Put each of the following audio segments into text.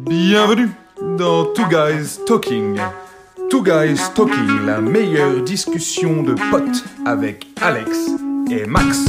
Bienvenue dans Two Guys Talking. Two Guys Talking, la meilleure discussion de potes avec Alex et Max.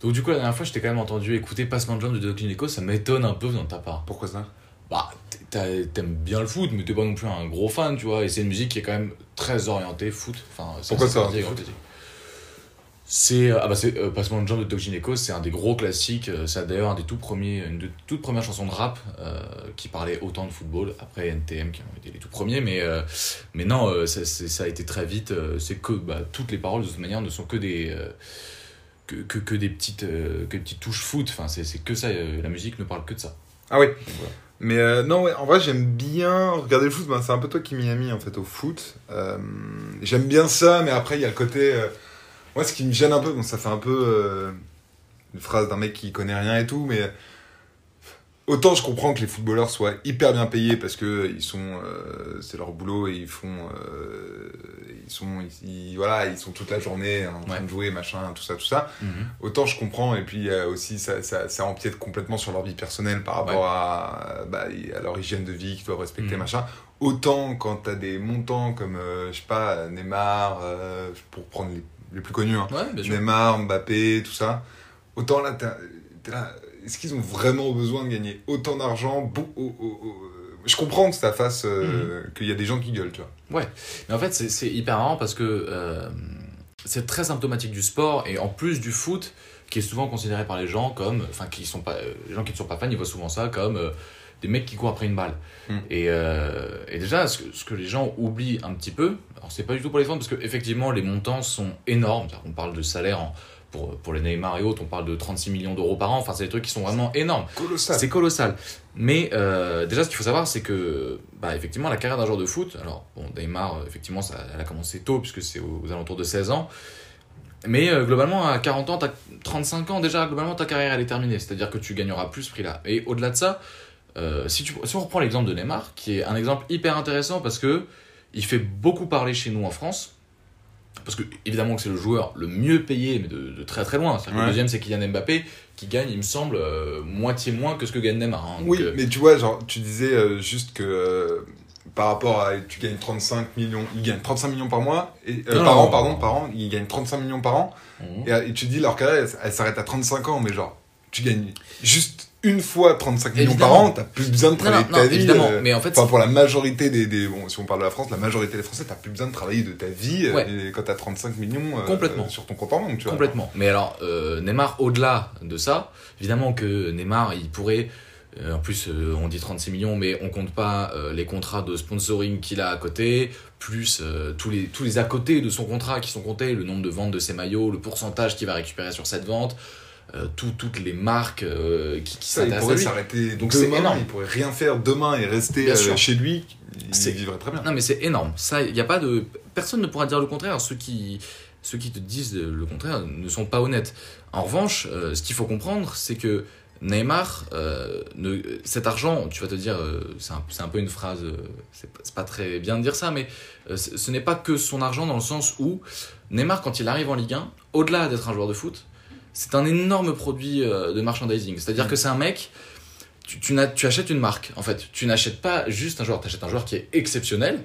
Donc du coup la dernière fois je t'ai quand même entendu écouter Passement de jambes de Doc Nico, ça m'étonne un peu dans ta part. Pourquoi ça? Bah t'aimes bien le foot mais t'es pas non plus un gros fan tu vois et c'est une musique qui est quand même très orientée foot. Enfin, Pourquoi ça, c'est euh, ah bah c'est euh, Passement de jambes de Doc Gineco, c'est un des gros classiques, euh, c'est d'ailleurs un des tout premiers une des toutes premières chansons de rap euh, qui parlait autant de football après NTM qui ont été les tout premiers mais euh, mais non euh, ça, ça a été très vite euh, c'est que bah, toutes les paroles de toute manière ne sont que des euh, que, que, que des petites euh, que des petites touches foot enfin c'est c'est que ça euh, la musique ne parle que de ça Ah oui. voilà. Mais euh, non, ouais, en vrai, j'aime bien regarder le foot. Ben, c'est un peu toi qui m'y as mis en fait au foot. Euh, j'aime bien ça, mais après, il y a le côté. euh, moi, ce qui me gêne un peu, bon, ça fait un peu euh, une phrase d'un mec qui connaît rien et tout, mais autant je comprends que les footballeurs soient hyper bien payés parce que ils sont, euh, c'est leur boulot et ils font, euh, ils sont, ils, ils- voilà, ils sont toute la journée en train Ouais. de jouer, machin, tout ça, tout ça. Autant je comprends, et puis euh, aussi ça, ça, ça empiète complètement sur leur vie personnelle par rapport à, bah, à leur hygiène de vie qu'ils doivent respecter, Mhm. machin. Autant quand t'as des montants comme, euh, je sais pas, Neymar, euh, pour prendre les, les plus connus, hein. ouais Neymar, Mbappé, tout ça. Autant là, t'as- t'es là, est-ce qu'ils ont vraiment besoin de gagner autant d'argent euh, Je comprends que ça fasse, euh, Mhm. qu'il y a des gens qui gueulent, tu vois. mais en fait c'est hyper marrant parce que euh, c'est très symptomatique du sport et en plus du foot qui est souvent considéré par les gens comme enfin qui sont pas les gens qui ne sont pas fans ils voient souvent ça comme euh, des mecs qui courent après une balle Mm. et, euh, et déjà ce que, ce que les gens oublient un petit peu alors c'est pas du tout pour les fans parce que effectivement les montants sont énormes qu'on parle de salaire en- pour, pour les Neymar et autres on parle de 36 millions d'euros par an enfin c'est des trucs qui sont vraiment énormes Colossal. c'est colossal. Mais euh, déjà, ce qu'il faut savoir, c'est que, bah, effectivement, la carrière d'un joueur de foot, alors, bon, Neymar, euh, effectivement, ça, elle a commencé tôt, puisque c'est aux, aux alentours de 16 ans. Mais euh, globalement, à 40 ans, t'as 35 ans, déjà, globalement, ta carrière, elle est terminée. C'est-à-dire que tu gagneras plus ce prix-là. Et au-delà de ça, euh, si, tu, si on reprend l'exemple de Neymar, qui est un exemple hyper intéressant parce que il fait beaucoup parler chez nous en France. Parce que, évidemment, que c'est le joueur le mieux payé, mais de, de très très loin. Que. Le deuxième, c'est Kylian Mbappé, qui gagne, il me semble, euh, moitié moins que ce que gagne Neymar. hein. Donc, Oui, euh, mais tu vois, genre, tu disais euh, juste que euh, par rapport à. Tu gagnes 35 millions. Il gagne 35 millions par mois. Et, Non, par non, an, non. pardon, par an. Il gagne 35 millions par an. mhm. Et, et tu dis, leur carrière, elle, elle s'arrête à 35 ans. Mais genre, tu gagnes juste une fois 35 millions par an. T'as plus besoin de travailler non, de ta non, vie. évidemment. euh, mais en fait, Enfin, pour la majorité des, des. Bon, si on parle de la France, la majorité des Français, t'as plus besoin de travailler de ta vie euh, Ouais. et quand t'as 35 millions euh, Complètement. sur ton compte en banque, tu vois. Complètement. Mais alors, euh, Neymar, au-delà de ça, évidemment que Neymar, il pourrait. en plus, on dit 36 millions, mais on compte pas les contrats de sponsoring qu'il a à côté, plus tous, les, tous les à côté de son contrat qui sont comptés, le nombre de ventes de ses maillots, le pourcentage qu'il va récupérer sur cette vente, euh, tout- toutes les marques euh, qui, qui s'intéressent à pourrait lui. s'arrêter Donc c'est énorme. il pourrait rien faire demain et rester euh, chez lui, il C'est- vivrait très bien. Non, mais c'est énorme. Ça, il y a pas de. Personne ne pourra dire le contraire. Ceux qui, ceux qui te disent le contraire ne sont pas honnêtes. En revanche, ce qu'il faut comprendre, c'est que Neymar, ne, cet argent, tu vas te dire, c'est un, un peu une phrase, c'est pas- très bien de dire ça, mais ce ce n'est pas que son argent dans le sens où Neymar, quand il arrive en Ligue 1, au-delà d'être un joueur de foot, c'est un énorme produit euh, de merchandising. C'est-à-dire Mm. que c'est un mec, tu, tu, tu achètes une marque, en fait. Tu n'achètes pas juste un joueur, tu achètes un joueur qui est exceptionnel,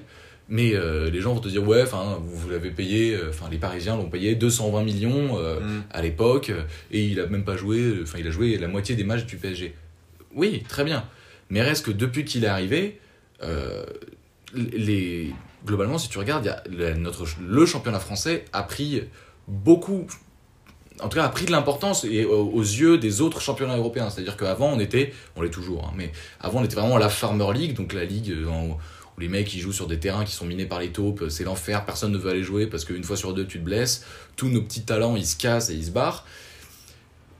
mais euh, les gens vont te dire, ouais, enfin, vous, vous l'avez payé, euh, enfin, les Parisiens l'ont payé 220 millions euh, Mm. à l'époque, et il a même pas joué, enfin, il a joué la moitié des matchs du PSG. Oui, très bien. Mais reste que depuis qu'il est arrivé, euh, les, globalement, si tu regardes, y a le, notre, le championnat français a pris beaucoup, en tout cas, a pris de l'importance et aux, aux yeux des autres championnats européens. C'est-à-dire qu'avant, on était, on l'est toujours, hein, mais avant, on était vraiment la Farmer League, donc la ligue euh, où les mecs ils jouent sur des terrains qui sont minés par les taupes, c'est l'enfer, personne ne veut aller jouer parce qu'une fois sur deux, tu te blesses, tous nos petits talents, ils se cassent et ils se barrent.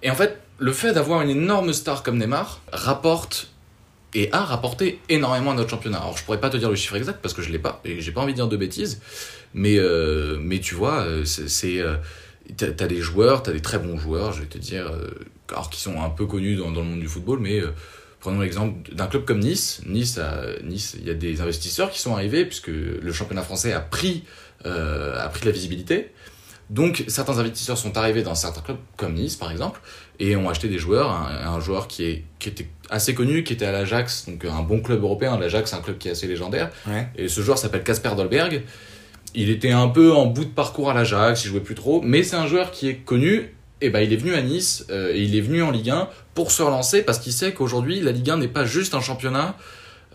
Et en fait, le fait d'avoir une énorme star comme Neymar rapporte et a rapporté énormément à notre championnat. Alors je pourrais pas te dire le chiffre exact parce que je l'ai pas et j'ai pas envie de dire de bêtises, mais euh, mais tu vois, euh, c'est euh, t'as t'as des joueurs, t'as des très bons joueurs, je vais te dire, euh, alors qui sont un peu connus dans, dans le monde du football, mais euh, Prenons l'exemple d'un club comme Nice. Nice, a, nice, il y a des investisseurs qui sont arrivés puisque le championnat français a pris, euh, a pris de la visibilité. Donc certains investisseurs sont arrivés dans certains clubs comme Nice par exemple et ont acheté des joueurs. Un, un joueur qui, est, qui était assez connu, qui était à l'Ajax, donc un bon club européen. L'Ajax, c'est un club qui est assez légendaire. Ouais. Et ce joueur s'appelle Casper Dolberg. Il était un peu en bout de parcours à l'Ajax, il jouait plus trop, mais c'est un joueur qui est connu. Et ben il est venu à Nice euh, et il est venu en Ligue 1 pour se relancer parce qu'il sait qu'aujourd'hui la Ligue 1 n'est pas juste un championnat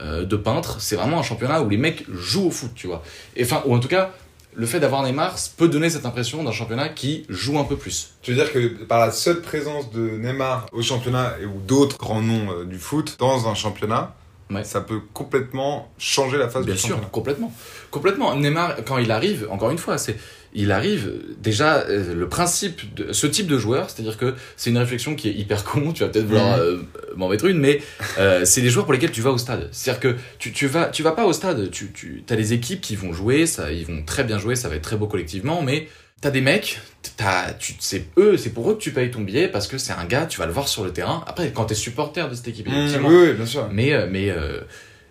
euh, de peintres, c'est vraiment un championnat où les mecs jouent au foot, tu vois. Et enfin, ou en tout cas, le fait d'avoir Neymar peut donner cette impression d'un championnat qui joue un peu plus. Tu veux dire que par la seule présence de Neymar au championnat et ou d'autres grands noms euh, du foot dans un championnat, Ouais. ça peut complètement changer la face Bien du sûr, championnat. complètement. Complètement. Neymar, quand il arrive, encore une fois, c'est il arrive déjà euh, le principe de ce type de joueur, c'est-à-dire que c'est une réflexion qui est hyper con. Tu vas peut-être vouloir Mhm. euh, m'en mettre une, mais euh, c'est les joueurs pour lesquels tu vas au stade. C'est-à-dire que tu, tu vas tu vas pas au stade. Tu tu as les équipes qui vont jouer, ça ils vont très bien jouer, ça va être très beau collectivement, mais T'as des mecs, t'as, tu, c'est eux, c'est pour eux que tu payes ton billet parce que c'est un gars, tu vas le voir sur le terrain. Après, quand t'es supporter de cette équipe, Mmh, oui, oui, bien sûr. mais, euh, mais, euh,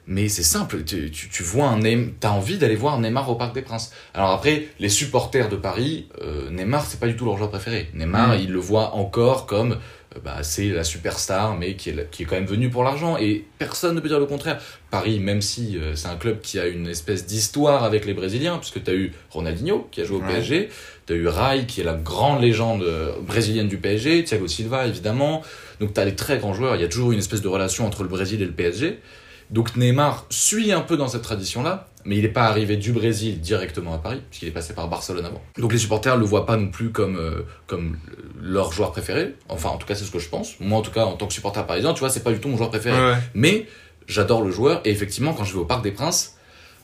mais c'est simple, tu, tu, tu vois un Neymar, t'as envie d'aller voir Neymar au Parc des Princes. Alors après, les supporters de Paris, euh, Neymar, c'est pas du tout leur joueur préféré. Neymar, Mm. ils le voient encore comme, bah, c'est la superstar, mais qui est, qui est quand même venu pour l'argent. Et personne ne peut dire le contraire. Paris, même si euh, c'est un club qui a une espèce d'histoire avec les Brésiliens, puisque t'as eu Ronaldinho, qui a joué au Ouais. PSG, t'as eu Rai, qui est la grande légende euh, brésilienne du PSG, Thiago Silva, évidemment. Donc t'as des très grands joueurs, il y a toujours une espèce de relation entre le Brésil et le PSG. Donc Neymar suit un peu dans cette tradition-là, mais il n'est pas arrivé du Brésil directement à Paris, puisqu'il est passé par Barcelone avant. Donc les supporters le voient pas non plus comme, euh, comme leur joueur préféré. Enfin, en tout cas, c'est ce que je pense. Moi, en tout cas, en tant que supporter parisien, tu vois, c'est pas du tout mon joueur préféré. Ouais. Mais j'adore le joueur, et effectivement, quand je vais au Parc des Princes,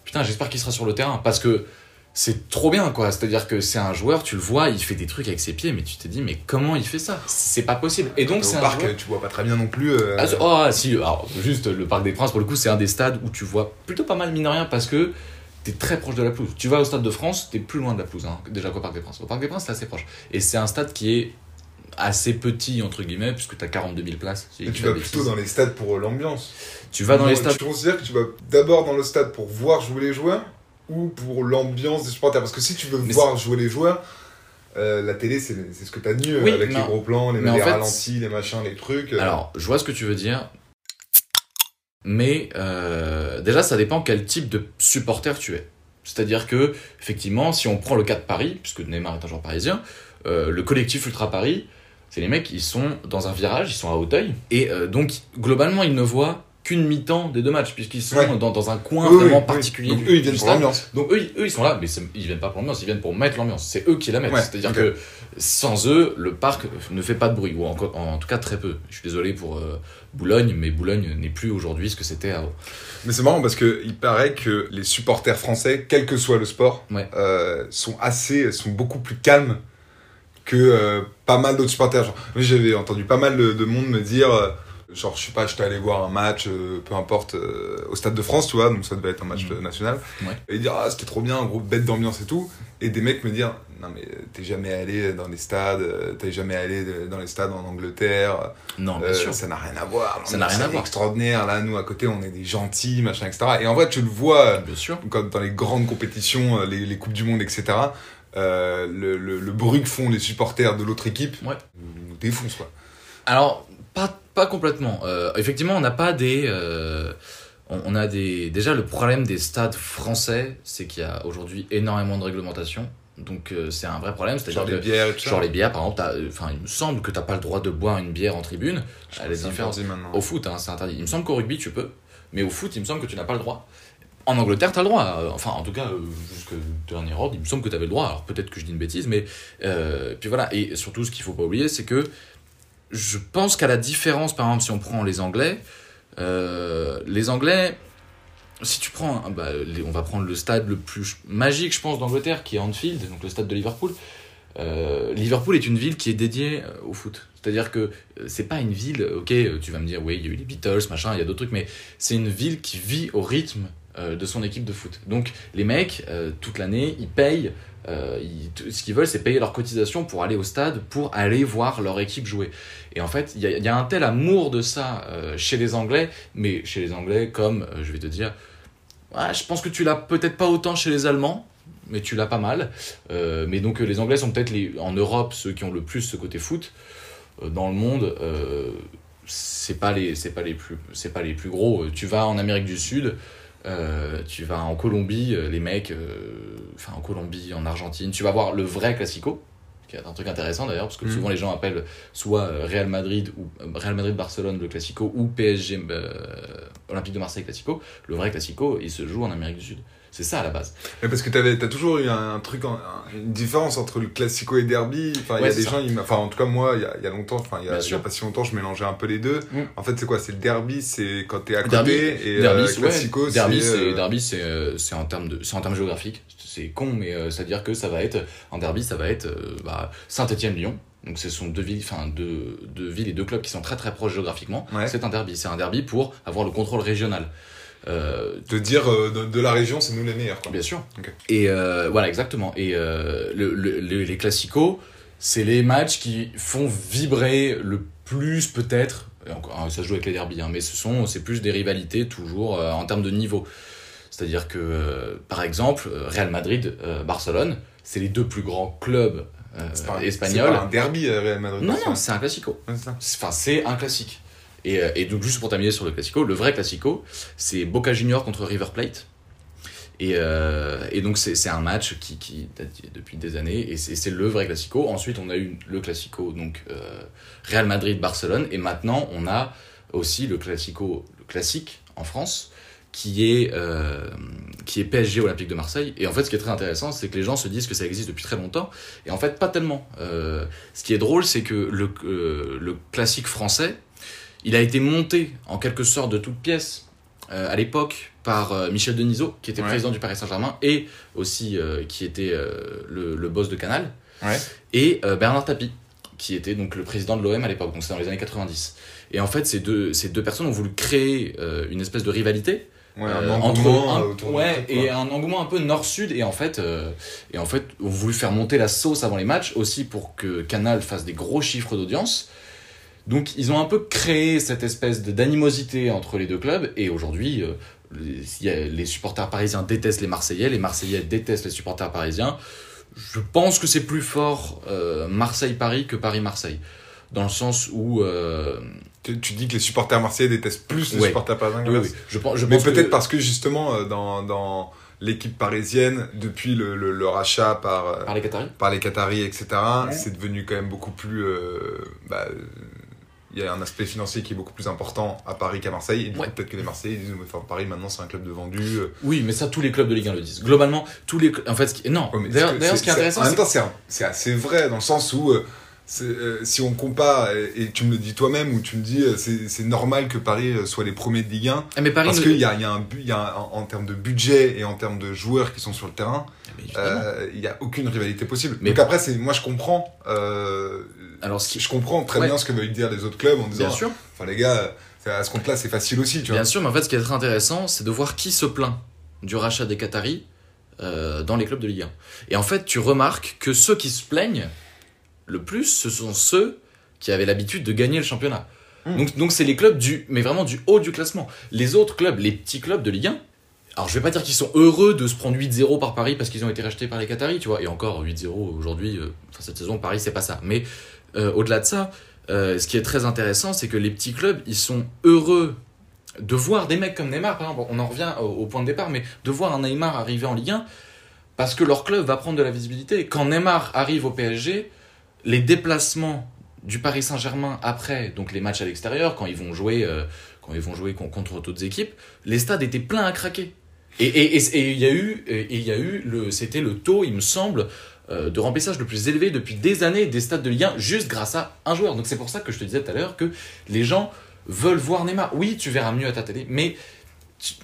putain, j'espère qu'il sera sur le terrain, parce que c'est trop bien, quoi. C'est-à-dire que c'est un joueur, tu le vois, il fait des trucs avec ses pieds, mais tu te dis, mais comment il fait ça? C'est pas possible. Et donc, c'est Au un parc, joueur- tu vois pas très bien non plus. euh, ah, c'est- oh, ah, si, alors, juste le Parc des Princes, pour le coup, c'est un des stades où tu vois plutôt pas mal, mine de rien, parce que t'es très proche de la pelouse. Tu vas au Stade de France, t'es plus loin de la pelouse, hein, déjà qu'au Parc des Princes. Au Parc des Princes, t'es assez proche. Et c'est un stade qui est assez petit, entre guillemets, puisque t'as 42 000 places. si tu vas plutôt bêtises. dans les stades pour l'ambiance. Tu vas dans les Tu stades. considères que tu vas d'abord dans le stade pour voir jouer les joueurs? Ou pour l'ambiance des supporters Parce que si tu veux Mais voir jouer les joueurs, euh, la télé c'est c'est ce que t'as de mieux Oui, avec les gros plans, les, en les fait, ralentis, les machins, les trucs. euh. Alors, je vois ce que tu veux dire. Mais euh, déjà, ça dépend quel type de supporter tu es. C'est-à-dire que, effectivement, si on prend le cas de Paris, puisque Neymar est un joueur parisien, euh, le collectif Ultra Paris, c'est les mecs, ils sont dans un virage, ils sont à Hauteuil, et euh, donc, globalement, ils ne voient qu'une mi-temps des deux matchs, puisqu'ils sont Ouais. dans, dans un coin Oui, vraiment oui. particulier Donc du, eux ils viennent pour l'ambiance. Donc eux, ils- eux, ils sont là, mais ils viennent pas pour l'ambiance, ils viennent pour mettre l'ambiance. C'est eux qui la mettent. Ouais, C'est-à-dire que sans eux, le parc ne fait pas de bruit, ou encore, en tout cas très peu. Je suis désolé pour euh, Boulogne, mais Boulogne n'est plus aujourd'hui ce que c'était avant. Mais c'est marrant parce que il paraît que les supporters français, quel que soit le sport, Ouais. euh, sont assez, sont beaucoup plus calmes que euh, pas mal d'autres supporters. J'avais entendu pas mal de, de monde me dire, genre, je sais pas, j'étais allé voir un match, euh, peu importe, euh, au Stade de France, tu vois, donc ça devait être un match Mhm. euh, national, Ouais. et dire, ah, c'était trop bien, un groupe bête d'ambiance et tout, et des mecs me dire, non mais t'es jamais allé dans les stades, t'es jamais allé dans les stades en Angleterre, Non, bien euh, sûr. ça n'a rien à voir. Ça n'a rien à C'est voir. extraordinaire. Là, nous, à côté, on est des gentils, machin, etc. Et en vrai, tu le vois Bien sûr. quand, dans les grandes compétitions, les, les Coupes du Monde, etc. le, le, le bruit que font les supporters de l'autre équipe Ouais. nous défonce, quoi. Alors, pas, pas complètement. Euh, effectivement, on n'a pas des. euh, on, on a des. Déjà, le problème des stades français, c'est qu'il y a aujourd'hui énormément de réglementation. Donc, euh, c'est un vrai problème. C'est-à-dire Genre que. les bières et tout ça. Genre les bières, par exemple, euh, enfin, il me semble que t'as pas le droit de boire une bière en tribune. Je différence. interdit maintenant. Au foot, hein, c'est interdit. Il me semble qu'au rugby, tu peux, mais au foot, il me semble que tu n'as pas le droit. En Angleterre, tu as le droit. Euh, Enfin, en tout cas, jusqu'au dernier ordre, il me semble que tu avais le droit. Alors peut-être que je dis une bêtise, mais. euh, puis voilà. Et surtout, ce qu'il faut pas oublier, c'est que je pense qu'à la différence, par exemple, si on prend les Anglais, euh, les Anglais. Si tu prends, bah, on va prendre le stade le plus magique, je pense, d'Angleterre, qui est Anfield, donc le stade de Liverpool. Euh, Liverpool est une ville qui est dédiée euh, au foot. C'est-à-dire que c'est pas une ville, ok, tu vas me dire, oui, il y a eu les Beatles, machin, il y a d'autres trucs, mais c'est une ville qui vit au rythme de son équipe de foot. Donc les mecs, toute l'année, ils payent, euh, ce qu'ils veulent, c'est payer leur cotisation pour aller au stade, pour aller voir leur équipe jouer. Et en fait, il y, a- un tel amour de ça euh, chez les Anglais, mais chez les Anglais, comme, euh, je vais te dire, ouais, je pense que tu l'as peut-être pas autant chez les Allemands, mais tu l'as pas mal. Mais donc les Anglais sont peut-être en Europe ceux qui ont le plus ce côté foot. Dans le monde, c'est pas les c'est pas les plus c'est pas les plus gros. Tu vas en Amérique du Sud, euh, tu vas en Colombie, euh, les mecs, euh, enfin en Colombie, en Argentine, tu vas voir le vrai classico. Qui est un truc intéressant d'ailleurs parce que Mhm. souvent les gens appellent soit Real Madrid ou Real Madrid Barcelone le classico ou PSG Olympique de Marseille classico. Le vrai classico, il se joue en Amérique du Sud. C'est ça à la base. Mais parce que t'avais, t'as toujours eu un, truc, en- une différence entre le classico et derby. Enfin, il Ouais, y a des ça. gens, enfin, en tout cas, moi, il y a, y a longtemps, enfin, il y y a pas si longtemps, je mélangeais un peu les deux. Mm. En fait, c'est quoi? C'est le derby, c'est quand t'es à côté, Derby, et Derby, euh, classico, ouais, derby, c'est. euh, derby, c'est euh, c'est en termes de c'est en termes géographiques. C'est con, mais euh, c'est à dire que ça va être en derby, ça va être euh, bah, Saint-Étienne-Lyon. Donc ce sont deux villes, enfin deux, deux villes et deux clubs qui sont très très proches géographiquement. Ouais. C'est un derby, c'est un derby pour avoir le contrôle régional. Euh, De dire euh, de, de la région, c'est nous les meilleurs, quoi. Bien sûr. Et euh, voilà, exactement. Et le, le- le- les classicos, c'est les matchs qui font vibrer le plus peut-être. hein, Ça se joue avec les derbies, hein, mais ce sont c'est plus des rivalités toujours en termes de niveau. C'est-à-dire que, par exemple, Real Madrid, Barcelone, c'est les deux plus grands clubs euh, espagnols. c'est pas un derby, Real Madrid. Non, non, c'est un classico. ouais. Enfin, c'est un classique. Et, euh, et donc, juste pour terminer sur le classico, le vrai classico, c'est Boca Junior contre River Plate. Et, euh, et donc, c'est un match qui, qui date depuis des années, et c'est le vrai classico. Ensuite, on a eu le classico, donc euh, Real Madrid-Barcelone, et maintenant, on a aussi le classico, le classique en France, qui est, euh, qui est PSG Olympique de Marseille. Et en fait, ce qui est très intéressant, c'est que les gens se disent que ça existe depuis très longtemps, et en fait, pas tellement. Euh, ce qui est drôle, c'est que le, euh, le classique français, il a été monté en quelque sorte de toutes pièces euh, à l'époque par euh, Michel Denisot, qui était Ouais. président du Paris Saint-Germain et aussi euh, qui était le, le boss de Canal, Ouais. et Bernard Tapie, qui était donc le président de l'OM à l'époque, donc c'est dans les années 90. Et en fait, ces deux, ces deux personnes ont voulu créer une espèce de rivalité Ouais, un entre un, ouais, et un engouement un peu nord-sud et en fait et en fait on voulu faire monter la sauce avant les matchs aussi pour que Canal fasse des gros chiffres d'audience donc ils ont un peu créé cette espèce de d'animosité entre les deux clubs et aujourd'hui euh, les, les supporters parisiens détestent les Marseillais les Marseillais détestent les supporters parisiens je pense que c'est plus fort euh, Marseille-Paris que Paris-Marseille dans le sens où euh, Tu, tu dis que les supporters marseillais détestent plus les Ouais. supporters parisiens que oui, oui, je pense je Mais peut-être que- parce que justement, dans, dans l'équipe parisienne, depuis le, le, le rachat par, par les Qataris par les Qataris, etc., Ouais. c'est devenu quand même beaucoup plus. euh, bah, il y a un aspect financier qui est beaucoup plus important à Paris qu'à Marseille. Et du Ouais. coup, peut-être que les Marseillais disent mais, enfin, Paris maintenant c'est un club de vendus. euh. Oui, mais ça, tous les clubs de Ligue 1 le disent. Globalement, tous les. En fait, ce qui... non. Ouais, D'ailleurs, ce qui est intéressant, En même c'est. temps, c'est assez vrai dans le sens où. euh, euh, si on compare, et, et tu me le dis toi-même, ou tu me dis euh, c'est normal que Paris soit les premiers de Ligue 1, Ah, mais Paris. parce qu'il y a, il y a un y a un- en, en termes de budget et en termes de joueurs qui sont sur le terrain, euh, il n'y a aucune rivalité possible. Mais- Donc après, moi je comprends, Alors, ce qui. je comprends très Ouais. bien ce que veulent dire les autres clubs en disant, Bien sûr. enfin les gars, c'est- à ce compte-là c'est facile aussi, tu vois. Bien sûr, mais en fait, ce qui est très intéressant, c'est de voir qui se plaint du rachat des Qataris euh, dans les clubs de Ligue 1. Et en fait, tu remarques que ceux qui se plaignent le plus, ce sont ceux qui avaient l'habitude de gagner le championnat. Mm. Donc, donc c'est les clubs du, mais vraiment du haut du classement. Les autres clubs, les petits clubs de Ligue 1, alors je vais pas dire qu'ils sont heureux de se prendre 8-0 par Paris parce qu'ils ont été rachetés par les Qataris, tu vois. Et encore 8-0 aujourd'hui, euh, enfin cette saison Paris c'est pas ça. Mais euh, au-delà de ça, euh, ce qui est très intéressant, c'est que les petits clubs, ils sont heureux de voir des mecs comme Neymar, on en revient au, point de départ, mais de voir un Neymar arriver en Ligue 1 parce que leur club va prendre de la visibilité. Quand Neymar arrive au PSG, les déplacements du Paris Saint-Germain après, donc les matchs à l'extérieur, quand ils vont jouer, euh, quand ils vont jouer con- contre d'autres équipes, les stades étaient pleins à craquer. Et il y a eu, y a eu c'était le taux, il me semble, de remplissage le plus élevé depuis des années des stades de Ligue 1 juste grâce à un joueur. Donc c'est pour ça que je te disais tout à l'heure que les gens veulent voir Neymar. Oui, tu verras mieux à ta télé, mais tu,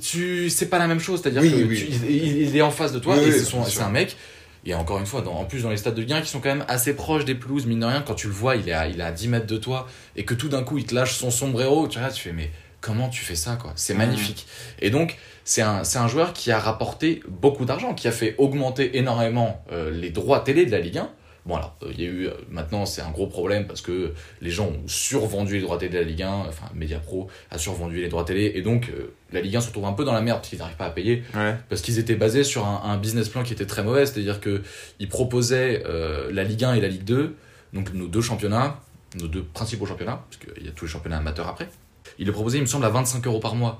tu c'est pas la même chose. C'est-à-dire Oui, que oui. tu- il, il est en face de toi Oui, et c'est un mec. Et encore une fois, dans, en plus dans les stades de Ligue 1 qui sont quand même assez proches des pelouses, mine de rien, quand tu le vois, il est à, il est à 10 mètres de toi, et que tout d'un coup il te lâche son sombrero, tu regardes, tu fais mais comment tu fais ça quoi C'est magnifique. Et donc c'est un, un joueur qui a rapporté beaucoup d'argent, qui a fait augmenter énormément euh, les droits télé de la Ligue 1. Bon alors, euh, il y a eu, euh, maintenant c'est un gros problème parce que les gens ont survendu les droits télé de la Ligue 1, enfin Mediapro a survendu les droits télé, et donc la Ligue 1 se retrouve un peu dans la merde parce qu'ils n'arrivent pas à payer, Ouais. parce qu'ils étaient basés sur un, un business plan qui était très mauvais, c'est-à-dire qu'ils proposaient la Ligue 1 et la Ligue 2, donc nos deux championnats, nos deux principaux championnats, parce qu'il y a tous les championnats amateurs après. Ils le proposaient, il me semble, à 25 euros par mois.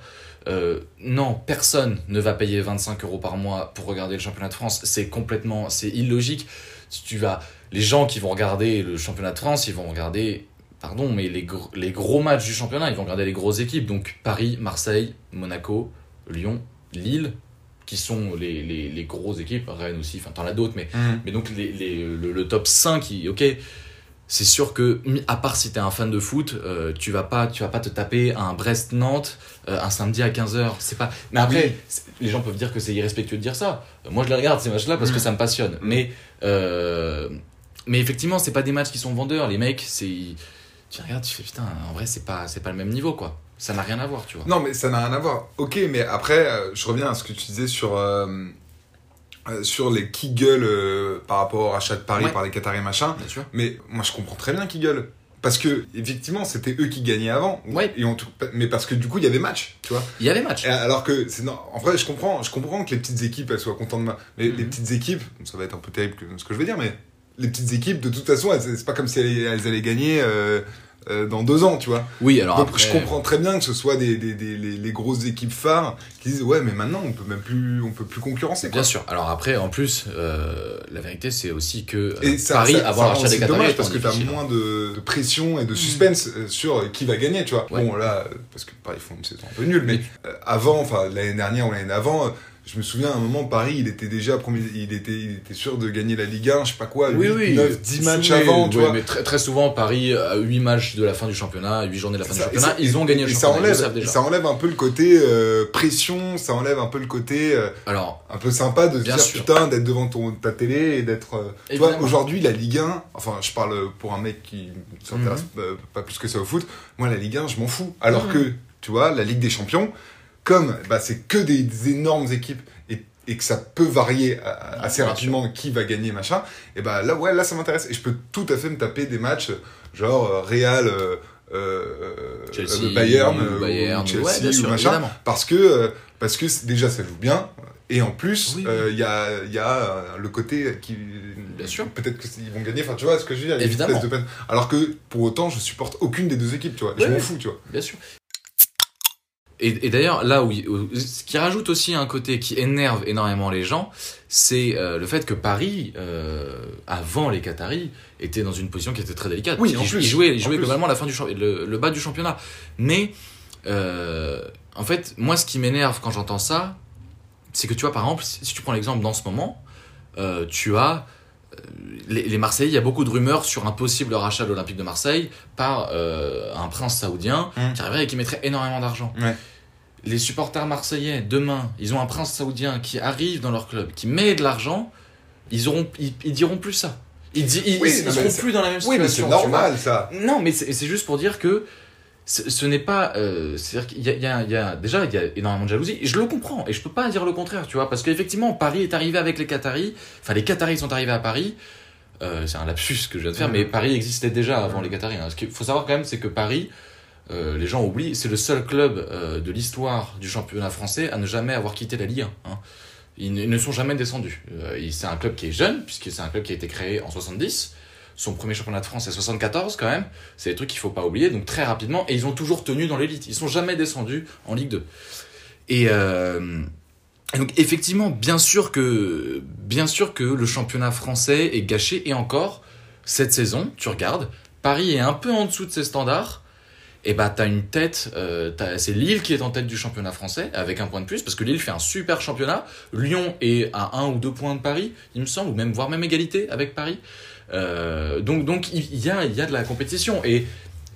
Euh, non, personne ne va payer 25 euros par mois pour regarder le championnat de France. C'est complètement, c'est illogique. Si tu vas, les gens qui vont regarder le championnat de France, ils vont regarder, pardon, mais les, gros- les gros matchs du championnat, ils vont regarder les grosses équipes. Donc Paris, Marseille, Monaco, Lyon, Lille, qui sont les, les, les grosses équipes. Rennes aussi, enfin t'en as d'autres, mais mais donc les, les- le, le top 5, il- ok, c'est sûr que, à part si t'es un fan de foot, euh, tu vas pas tu vas pas te taper un Brest-Nantes euh, un samedi à 15h. C'est pas... Mais après, les gens peuvent dire que c'est irrespectueux de dire ça. Moi, je les regarde ces matchs-là parce que Mm. ça me passionne. Mais, euh, mais effectivement, c'est pas des matchs qui sont vendeurs. Les mecs, c'est... Tu regardes, tu fais putain, en vrai, c'est pas, c'est pas le même niveau, quoi. Ça n'a rien à voir, tu vois. Non, mais ça n'a rien à voir. Ok, mais après, euh, je reviens à ce que tu disais sur, euh, sur les qui gueulent euh, par rapport au rachat de Paris Ouais. par les Qataris machin. Bien sûr. Mais moi, je comprends très bien qui gueulent. Parce que, effectivement, c'était eux qui gagnaient avant. Ouais. Et on, mais parce que du coup, il y avait match, tu vois. Il y a les matchs. Et alors que, c'est, non, en vrai, je comprends, je comprends que les petites équipes, elles soient contentes de ma... Mais les Mhm. petites équipes, ça va être un peu terrible ce que je vais dire, mais les petites équipes, de toute façon, c'est pas comme si elles, elles allaient gagner euh, euh, dans deux ans, tu vois. Oui, alors Donc après... je comprends très bien que ce soit des, des, des- les, les grosses équipes phares qui disent ouais mais maintenant on peut même plus on peut plus concurrencer quoi. Bien sûr. Alors après, en plus, euh, la vérité, c'est aussi que euh, ça, Paris, ça- avant rachat des Qataris, dommage parce que t'as difficile. moins de, de pression et de suspense euh, sur qui va gagner, tu vois. Ouais. Bon là, parce que Paris font une saison un peu nulle, mais euh, avant, enfin l'année dernière ou l'année d'avant, je me souviens à un moment Paris, il était déjà premier, il était, il était sûr de gagner la Ligue 1, je sais pas quoi, 8, 9, 10 matchs Oui, avant, tu oui, vois. Mais très, très souvent, Paris, à 8 matchs de la fin du championnat, 8 journées de la fin Ça- du championnat, ça- ils ont gagné le et ça championnat. ils le enlève, déjà. ça enlève un peu le côté euh, pression, ça enlève un peu le côté euh, Alors, un peu sympa de se dire sûr. putain d'être devant ton, ta télé et d'être euh, tu vois Évidemment. aujourd'hui la Ligue 1 enfin je parle pour un mec qui s'intéresse Mhm. pas plus que ça au foot moi la Ligue 1 je m'en fous alors Mhm. que tu vois la Ligue des Champions comme bah, c'est que des, des énormes équipes et, et que ça peut varier assez rapidement qui va gagner machin et bah là ouais là ça m'intéresse et je peux tout à fait me taper des matchs genre euh, Real euh, euh, Chelsea, euh, Bayern, ou euh, Bayern, ou Chelsea ouais, bien ou machin évidemment. parce que euh, parce que déjà ça joue bien et en plus Oui, euh, il y a il y a le côté qui Bien sûr. peut-être qu'ils vont gagner enfin tu vois ce que je veux dire Évidemment. de peine. alors que pour autant je supporte aucune des deux équipes tu vois je m'en fous tu vois Bien sûr. Et, et d'ailleurs, là où, ce qui rajoute aussi un côté qui énerve énormément les gens, c'est euh, le fait que Paris, euh, avant les Qataris, était dans une position qui était très délicate. Oui, en il plus, jouait, il en jouait plus. globalement la fin du le, le bas du championnat. Mais euh, en fait, moi, ce qui m'énerve quand j'entends ça, c'est que tu vois, par exemple, si tu prends l'exemple dans ce moment, tu as les, les Marseillais, il y a beaucoup de rumeurs sur un possible rachat de l'Olympique de Marseille par euh, un prince saoudien Mm. qui arriverait et qui mettrait énormément d'argent. Ouais. Les supporters marseillais, demain, ils ont un prince saoudien qui arrive dans leur club, qui met de l'argent, ils, auront, ils, ils diront plus ça. Ils, ils, Oui, ils seront plus dans la même oui mais c'est situation. normal ça Non, mais c'est juste pour dire que ce, ce n'est pas. euh, C'est-à-dire qu'il y y a- il y a- déjà il y a énormément de jalousie. Et je le comprends et je peux pas dire le contraire, tu vois, parce qu'effectivement Paris est arrivé avec les Qataris. Enfin, les Qataris sont arrivés à Paris. Euh, c'est un lapsus que je viens de faire, Mhm. mais Paris existait déjà avant les Qataris. hein. Ce qu'il faut savoir quand même, c'est que Paris, euh, les gens oublient, c'est le seul club euh, de l'histoire du championnat français à ne jamais avoir quitté la Ligue 1. hein. Ils ne, sont jamais descendus. Euh, c'est un club qui est jeune, puisque c'est un club qui a été créé en 70. Son premier championnat de France, c'est 74 quand même. C'est des trucs qu'il faut pas oublier. Donc très rapidement, et ils ont toujours tenu dans l'élite. Ils sont jamais descendus en Ligue 2. Et, et donc effectivement, bien sûr que bien sûr que le championnat français est gâché. Et encore, cette saison, tu regardes, Paris est un peu en dessous de ses standards. Et bah t'as une tête, euh, c'est Lille qui est en tête du championnat français avec un point de plus parce que Lille fait un super championnat. Lyon est à un ou deux points de Paris, il me semble, même voire même égalité avec Paris. Euh, donc donc il y a il y a de la compétition et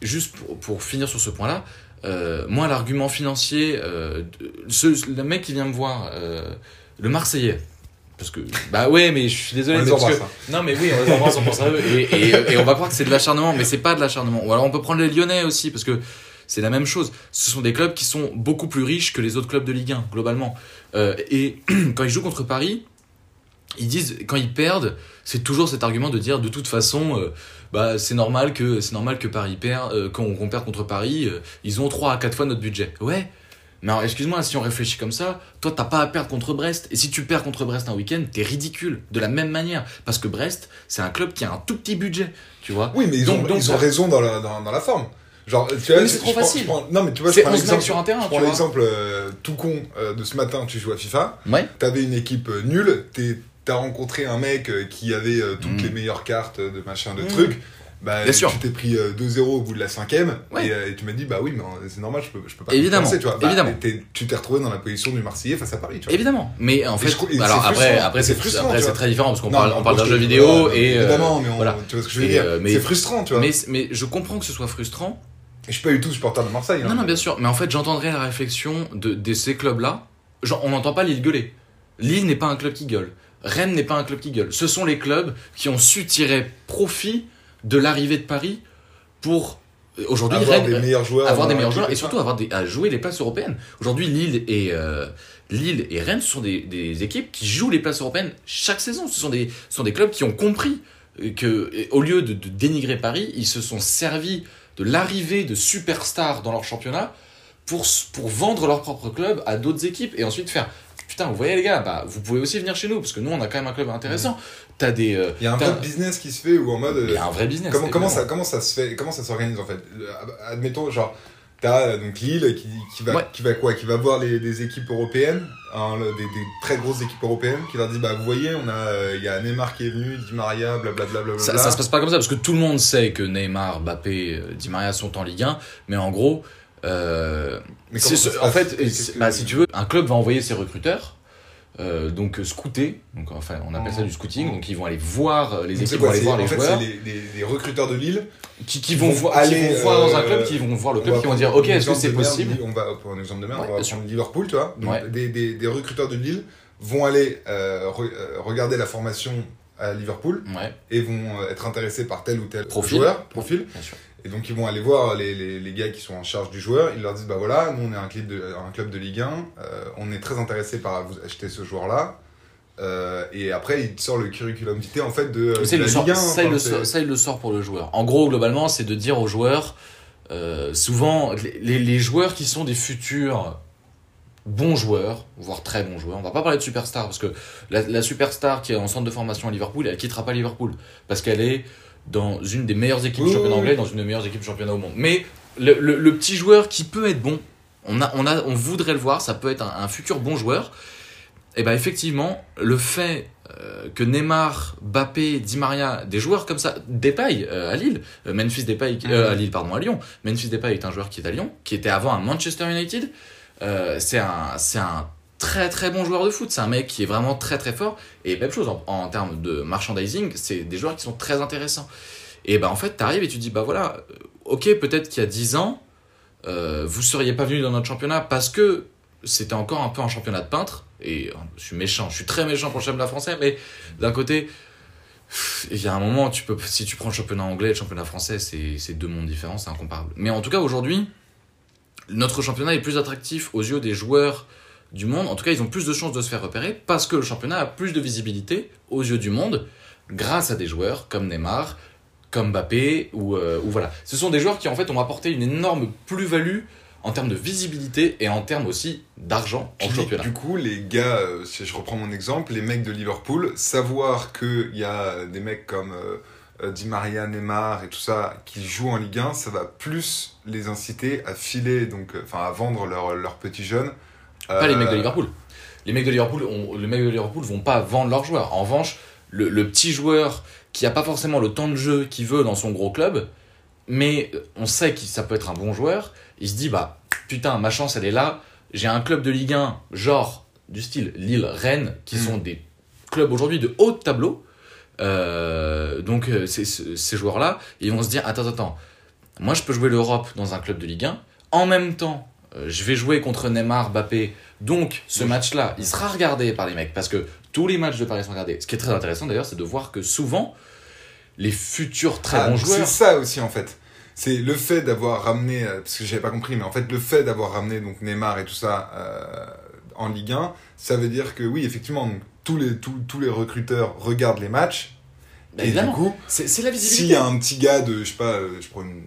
juste pour, finir sur ce point-là, euh, moi l'argument financier, le mec qui vient me voir, le Marseillais, parce que bah ouais mais je suis désolé On parce que hein. non mais oui on les embrasse on pense à eux. Et, et, et on va croire que c'est de l'acharnement mais c'est pas de l'acharnement. Ou alors on peut prendre les Lyonnais aussi parce que c'est la même chose. Ce sont des clubs qui sont beaucoup plus riches que les autres clubs de Ligue 1 globalement. Euh, et quand ils jouent contre Paris ils disent quand ils perdent c'est toujours cet argument de dire de toute façon euh, bah c'est normal que c'est normal que Paris perd euh, qu'on qu'on perde contre Paris euh, ils ont 3 à 4 fois notre budget. Ouais mais alors, excuse-moi, si on réfléchit comme ça, toi, t'as pas à perdre contre Brest. Et si tu perds contre Brest un week-end, t'es ridicule. De la même manière. Parce que Brest, c'est un club qui a un tout petit budget. Tu vois Oui, mais ils, Donc- ont, donc ils ça- ont raison dans la, dans, dans la forme. Genre, tu vois, mais je- c'est trop facile. prends- non, mais tu vois, je C'est prends 11 mecs l'exemple. sur un terrain, Je prends l'exemple euh, tout con euh, de ce matin, tu joues à FIFA. Ouais. T'avais une équipe euh, nulle, t'as rencontré un mec qui avait toutes Mm. les meilleures cartes de machin, de Mm. trucs. Bah, Bien sûr. tu t'es pris euh, 2-0 au bout de la cinquième Ouais. et, euh, et tu m'as dit bah oui mais euh, c'est normal je peux, je peux pas Évidemment, compenser, tu vois Bah, évidemment. tu t'es retrouvé dans la position du Marseillais face à Paris tu vois Évidemment. Mais en fait, je alors après, après C'est après, très différent parce qu'on parle, on parle d'un je jeu vidéo et. euh, évidemment mais on- voilà. tu vois ce que je veux Et, dire euh, c'est frustrant tu vois mais, mais je comprends que ce soit frustrant. Et je suis pas du tout supporter de Marseille hein. Non, non, bien sûr. Mais en fait, j'entendrais la réflexion de, de ces clubs-là. Genre, on n'entend pas Lille gueuler. Lille n'est pas un club qui gueule. Rennes n'est pas un club qui gueule. Ce sont les clubs qui ont su tirer profit de l'arrivée de Paris pour. Aujourd'hui, avoir Rennes. des meilleurs joueurs avoir des meilleurs joueurs et surtout avoir des, à jouer les places européennes. Aujourd'hui, Lille et, euh, Lille et Rennes sont des, des équipes qui jouent les places européennes chaque saison. Ce sont des, ce sont des clubs qui ont compris que, et au lieu de, de dénigrer Paris, ils se sont servis de l'arrivée de superstars dans leur championnat pour, pour vendre leur propre club à d'autres équipes et ensuite faire Putain, vous voyez les gars, bah, vous pouvez aussi venir chez nous parce que nous on a quand même un club intéressant. T'as des. euh, Il y a un vrai business qui se fait ou en mode. il y a un vrai business. comment, comment, ça, comment ça se fait Comment ça s'organise en fait? Euh, Admettons, genre, t'as euh, donc Lille qui, qui, va, Ouais. qui va quoi? Qui va voir les, des équipes européennes, hein, le- des, des très grosses équipes européennes, qui leur dit Bah, vous voyez, on a, euh, il y a Neymar qui est venu, Di Maria, blablabla. Bla, bla, Ça, ça se passe pas comme ça parce que tout le monde sait que Neymar, Mbappé, euh, Di Maria sont en Ligue 1, mais en gros, euh, Mais ce- en fait, bah, si tu veux, un club va envoyer ses recruteurs. Euh, donc euh, scouter, donc enfin on appelle ça du scouting, donc ils vont aller voir euh, les équipes quoi, vont aller voir en les fait, joueurs c'est les, les- les recruteurs de Lille qui, vont aller, qui vont voir dans un euh, club, qui vont voir le club, qui vont dire ok est-ce que c'est merde, possible On va pour un exemple de merde, Ouais, on va prendre Liverpool, tu vois. Donc, Ouais. des, des, des recruteurs de Lille vont aller euh, re- euh, regarder la formation à Liverpool Ouais, et vont être intéressés par tel ou tel Profil. joueur, profil. bien sûr. Et donc ils vont aller voir les, les, les gars qui sont en charge du joueur, ils leur disent bah voilà, nous on est un club de, un club de Ligue 1, euh, on est très intéressé par vous acheter ce joueur-là. Euh, et après il sort le curriculum vitae en fait de, de ça, il la le sort, Ligue 1. ça, enfin, sort, ça, il le sort pour le joueur. En gros, globalement, c'est de dire aux joueurs, euh, souvent, les, les- les joueurs qui sont des futurs bons joueurs, voire très bons joueurs, on va pas parler de superstar, parce que la, la superstar qui est en centre de formation à Liverpool, elle quittera pas Liverpool, parce qu'elle est dans une des meilleures équipes du championnat anglais, dans une des meilleures équipes du championnat au monde. Mais le, le- le petit joueur qui peut être bon, on, a, on, a, on voudrait le voir, ça peut être un, un futur bon joueur, et ben effectivement, le fait euh, que Neymar, Mbappé, Di Maria, des joueurs comme ça, Depay euh, à Lille, euh, Memphis Depay, euh, à Lille pardon à Lyon, Memphis Depay est un joueur qui est à Lyon, qui était avant à Manchester United. Euh, c'est un c'est un très très bon joueur de foot, c'est un mec qui est vraiment très très fort et même chose en, termes de merchandising, c'est des joueurs qui sont très intéressants. Et ben en fait, tu arrives et tu dis bah voilà, euh, OK, peut-être qu'il y a 10 ans euh, vous seriez pas venu dans notre championnat parce que c'était encore un peu un championnat de peintres. Et euh, je suis méchant, je suis très méchant pour le championnat français, mais d'un côté, il y a un moment, tu peux, si tu prends le championnat anglais et le championnat français, c'est c'est deux mondes différents, c'est incomparable. Mais en tout cas, aujourd'hui, notre championnat est plus attractif aux yeux des joueurs du monde. En tout cas, ils ont plus de chances de se faire repérer parce que le championnat a plus de visibilité aux yeux du monde grâce à des joueurs comme Neymar, comme Mbappé ou, euh, ou voilà. Ce sont des joueurs qui en fait ont apporté une énorme plus-value en termes de visibilité et en termes aussi d'argent en championnat. Du coup, les gars, euh, si je reprends mon exemple, les mecs de Liverpool, savoir qu'il y a des mecs comme euh, Di Maria, Neymar et tout ça qui jouent en Ligue 1, ça va plus les inciter à filer, donc, enfin à vendre leurs leurs petits jeunes. Pas les Euh, mecs de Liverpool. Les mecs de Liverpool, ont- les mecs de Liverpool vont pas vendre leurs joueurs. En revanche, le, le petit joueur qui a pas forcément le temps de jeu qu'il veut dans son gros club, mais on sait que ça peut être un bon joueur, il se dit bah putain ma chance elle est là. J'ai un club de Ligue 1 genre du style Lille, Rennes qui Mm. sont des clubs aujourd'hui de haut de tableau. Euh, donc euh, ces joueurs là, ils vont se dire attends attends, moi je peux jouer l'Europe dans un club de Ligue 1. En même temps, euh, je vais jouer contre Neymar, Mbappé, donc ce Oui. match-là, il sera regardé par les mecs, parce que tous les matchs de Paris sont regardés. Ce qui est très intéressant d'ailleurs, c'est de voir que souvent, les futurs très Ah, bons joueurs... C'est ça aussi en fait. C'est le fait d'avoir ramené, euh, parce que j'avais pas compris, mais en fait le fait d'avoir ramené donc Neymar et tout ça euh, en Ligue 1, ça veut dire que oui effectivement donc, tous les tous, tous les recruteurs regardent les matchs Bah, et du évidemment, coup c'est la s'il visibilité. y a un petit gars de je sais pas euh, je prends une-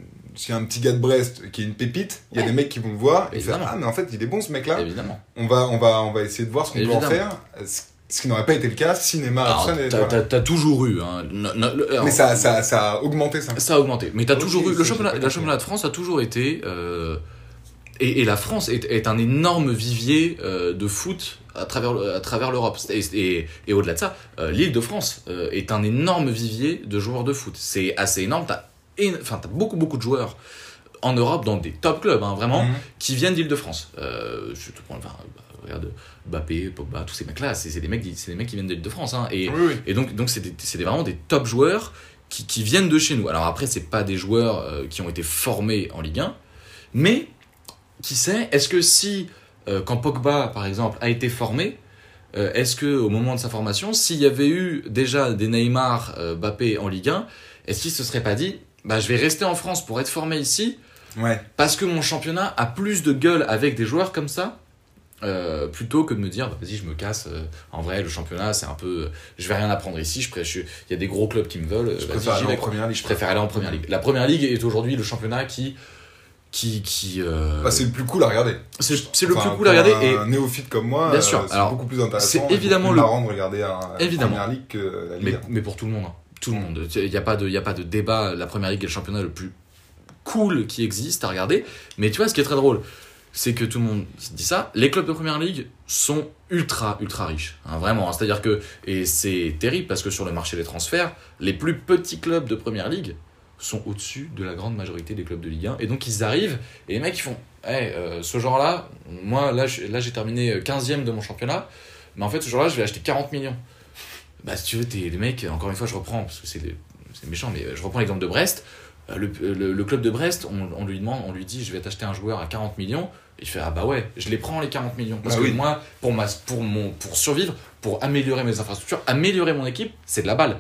a un petit gars de Brest qui est une pépite, il y a des mecs qui vont le voir et faire Évidemment. ah mais en fait il est bon ce mec là. Évidemment. On va on va on va essayer de voir ce qu'on peut en faire. Ce- qui n'aurait pas été le cas si n'était- t'as- toujours eu... Hein, no- no- Mais ça, ça, ça a augmenté ça. Ça a augmenté. Mais t'as Ok, toujours eu. Le championnat, compris. championnat de France a toujours été. euh, et, et la France est, est un énorme vivier euh, de foot à travers, à travers l'Europe. Et, et, et au-delà de ça, euh, l'île de France euh, est un énorme vivier de joueurs de foot. C'est assez énorme. T'as enfin, t'as beaucoup, beaucoup de joueurs en Europe dans des top clubs, hein, vraiment, Mhm. qui viennent d'Île-de-France. Euh, je te prends, enfin, bah, regarde, Mbappé, Pogba, tous ces mecs-là, c'est c'est des mecs, des mecs qui viennent d'Île-de-France. Hein, et, Oui, oui. et donc, donc c'est vraiment des top joueurs qui, qui viennent de chez nous. Alors après, c'est pas des joueurs euh, qui ont été formés en Ligue 1, mais qui sait, est-ce que si, euh, quand Pogba, par exemple, a été formé, euh, est-ce que au moment de sa formation, s'il y avait eu déjà des Neymar, Mbappé en Ligue 1, est-ce qu'il se serait pas dit, bah, je vais rester en France pour être formé ici, Ouais. parce que mon championnat a plus de gueule avec des joueurs comme ça euh, plutôt que de me dire bah, vas-y je me casse euh, en vrai le championnat c'est un peu je vais rien apprendre ici je il y a des gros clubs qui me veulent euh, Je préfère aller en première ligue. je préfère aller en première ligue la première ligue est aujourd'hui le championnat qui qui qui euh, Bah, c'est le plus cool à regarder. c'est le plus cool à regarder et Un néophyte comme moi, Bien euh, sûr. c'est beaucoup plus intéressant. c'est évidemment plus le- marrant de regarder un, Évidemment. première ligue que la mais, Ligue 1. mais pour tout le monde hein. Tout le monde. Il y a pas de y a pas de débat. La première ligue est le championnat le plus cool qui existe à regarder. Mais tu vois ce qui est très drôle c'est que tout le monde dit ça. Les clubs de première ligue sont ultra ultra riches hein, vraiment hein. c'est à dire que et c'est terrible parce que sur le marché des transferts les plus petits clubs de première ligue sont au-dessus de la grande majorité des clubs de Ligue 1 et donc ils arrivent et les mecs ils font hey, euh, ce genre là moi là j'ai terminé 15ème de mon championnat mais en fait ce jour là je vais acheter 40 millions bah si tu veux t'es les mecs encore une fois je reprends parce que c'est des- c'est méchant mais euh, je reprends l'exemple de Brest Euh, le, le- le club de Brest on, on lui demande on lui dit je vais t'acheter un joueur à 40 millions et je fais ah bah ouais je les prends les 40 millions parce Bah que oui. moi pour ma pour mon pour survivre pour améliorer mes infrastructures améliorer mon équipe c'est de la balle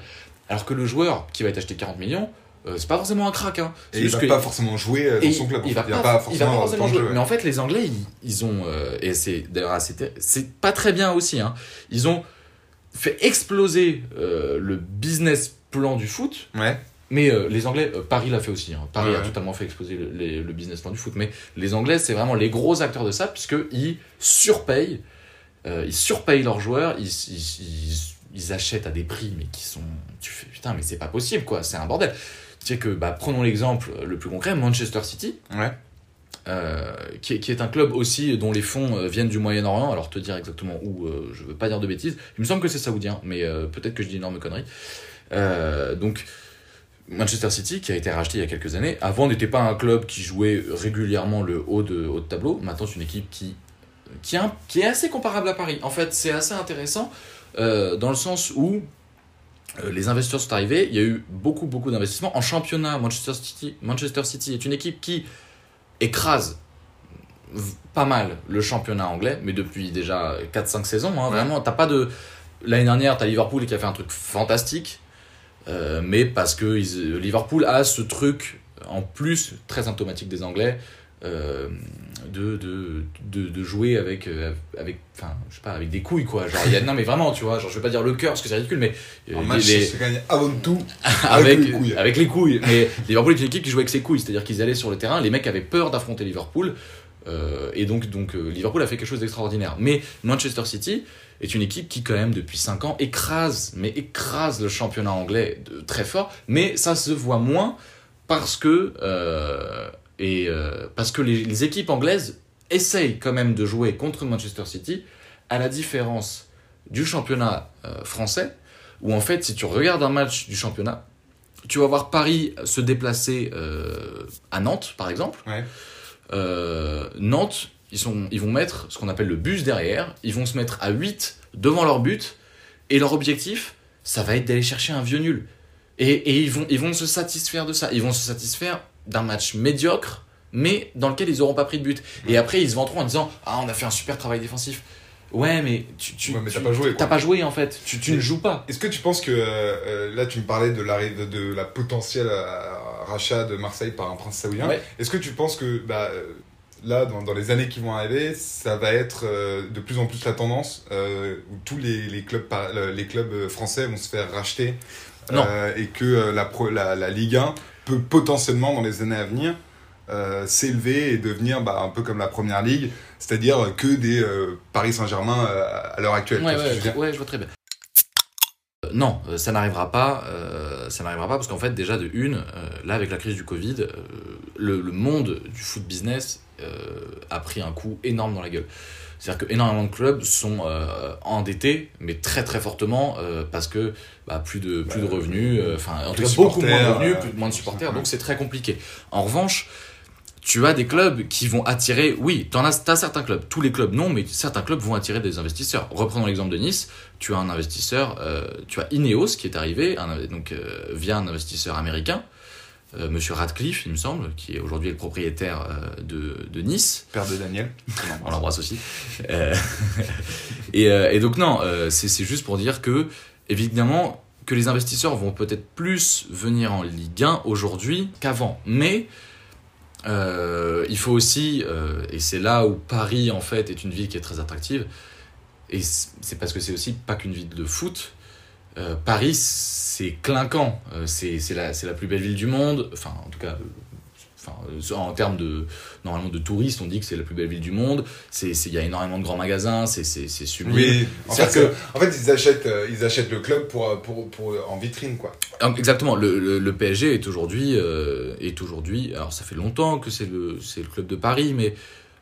alors que le joueur qui va être acheté 40 millions euh, c'est pas forcément un crack hein. C'est Et il va que- pas forcément jouer euh, dans et son club. il en va fait. pas, il va pas forcément jouer. Mais en fait, les Anglais, ils, ils ont euh, et c'est d'ailleurs assez ter- c'est pas très bien aussi. Hein, ils ont fait exploser euh, le business plan du foot. Ouais. Mais euh, les Anglais, euh, Paris l'a fait aussi. hein. Paris Ouais, a ouais. totalement fait exploser le, les- le business plan du foot. Mais les Anglais, c'est vraiment les gros acteurs de ça, puisqu'ils surpayent, ils surpayent leurs joueurs, ils, ils, ils- ils achètent à des prix, mais qui sont. Tu fais putain, mais c'est pas possible, quoi, c'est un bordel. Tu sais que, bah, prenons l'exemple le plus concret, Manchester City, Ouais. Euh, qui, est, un club aussi dont les fonds euh, viennent du Moyen-Orient. Alors, te dire exactement où, euh, je veux pas dire de bêtises. Il me semble que c'est saoudien, mais euh, peut-être que je dis énorme connerie. Donc, Manchester City, qui a été racheté il y a quelques années, avant n'était pas un club qui jouait régulièrement le haut de, haut de tableau. Maintenant, c'est une équipe qui, qui, est assez comparable à Paris. En fait, c'est assez intéressant dans le sens où les investisseurs sont arrivés, il y a eu beaucoup, beaucoup d'investissements. En championnat, Manchester City, Manchester City est une équipe qui écrase pas mal le championnat anglais, mais depuis déjà 4-5 saisons. hein, Ouais. Vraiment, t'as pas de. L'année dernière, t'as Liverpool qui a fait un truc fantastique, euh, mais parce que ils- Liverpool a ce truc en plus très symptomatique des Anglais. Euh, de, de, de, de jouer avec euh, avec enfin je sais pas avec des couilles quoi genre y a, non mais vraiment tu vois genre je vais pas dire le cœur parce que c'est ridicule mais euh, En match, les- avant tout. avec, les couilles. avec les couilles. Mais Liverpool est une équipe qui joue avec ses couilles, c'est-à-dire qu'ils allaient sur le terrain, les mecs avaient peur d'affronter Liverpool, euh, et donc, donc Liverpool a fait quelque chose d'extraordinaire. Mais Manchester City est une équipe qui, quand même, depuis 5 ans, écrase, mais écrase le championnat anglais de, très fort, mais ça se voit moins parce que, et, euh, parce que les, les équipes anglaises essayent quand même de jouer contre Manchester City, à la différence du championnat euh, français, où en fait, si tu regardes un match du championnat, tu vas voir Paris se déplacer euh, à Nantes, par exemple. Ouais. Nantes, ils, sont, ils vont mettre ce qu'on appelle le bus derrière, ils vont se mettre à 8 devant leur but, et leur objectif, ça va être d'aller chercher un vieux nul. Et, et ils, vont, ils vont se satisfaire de ça. Ils vont se satisfaire d'un match médiocre mais dans lequel ils n'auront pas pris de but. Et après, ils se vanteront en disant Ah, on a fait un super travail défensif. Ouais, mais tu, tu, Ouais, mais t'as tu- pas joué. T'as pas joué en fait. Tu, tu ne joues pas. Est-ce que tu penses que euh, là tu me parlais de l'arrivée de la potentielle euh, rachat de Marseille par un prince saoudien Ouais. Est-ce que tu penses que bah, euh, là dans, dans les années qui vont arriver ça va être euh, de plus en plus la tendance euh, où tous les, les clubs les clubs français vont se faire racheter Non. et que la, pro- la, la Ligue 1 peut potentiellement dans les années à venir euh, s'élever et devenir bah, un peu comme la première ligue, c'est-à-dire que des euh, Paris Saint-Germain euh, à l'heure actuelle. Ouais, tu vois ce que ouais, je veux dire? ouais, je vois très bien. Non, ça n'arrivera pas. ça n'arrivera pas parce qu'en fait, déjà de une, là avec la crise du Covid, le, le monde du foot business a pris un coup énorme dans la gueule. C'est-à-dire que énormément de clubs sont euh, endettés, mais très très fortement euh, parce que bah, plus de plus de Bah, revenus, euh, enfin en tout cas beaucoup moins de revenus, plus, moins de supporters, donc c'est très compliqué. En revanche, tu as des clubs qui vont attirer, oui, tu as, certains clubs, tous les clubs non, mais certains clubs vont attirer des investisseurs. Reprenons l'exemple de Nice, tu as un investisseur, euh, tu as Ineos qui est arrivé, un- donc euh, via un investisseur américain, euh, Monsieur Radcliffe, il me semble, qui est aujourd'hui le propriétaire euh, de, de Nice. Père de Daniel. On l'embrasse aussi. Euh, et, et donc non, c'est juste pour dire que, évidemment, que les investisseurs vont peut-être plus venir en Ligue 1 aujourd'hui qu'avant. Mais il faut aussi, et c'est là où Paris, en fait, est une ville qui est très attractive, et c'est parce que c'est aussi pas qu'une ville de foot. Paris, c'est clinquant. Euh, c'est la, c'est la plus belle ville du monde. Enfin, en tout cas, euh, enfin, euh, en termes de, normalement, de touristes, on dit que c'est la plus belle ville du monde. C'est- Il y a énormément de grands magasins, c'est c'est- sublime. Oui, en fait, c'est- en fait, ils, achètent, ils achètent le club pour, pour, pour, en vitrine, quoi. Ah, Exactement, le, le, le PSG est aujourd'hui, euh, est aujourd'hui, alors ça fait longtemps que c'est le, c'est le club de Paris, mais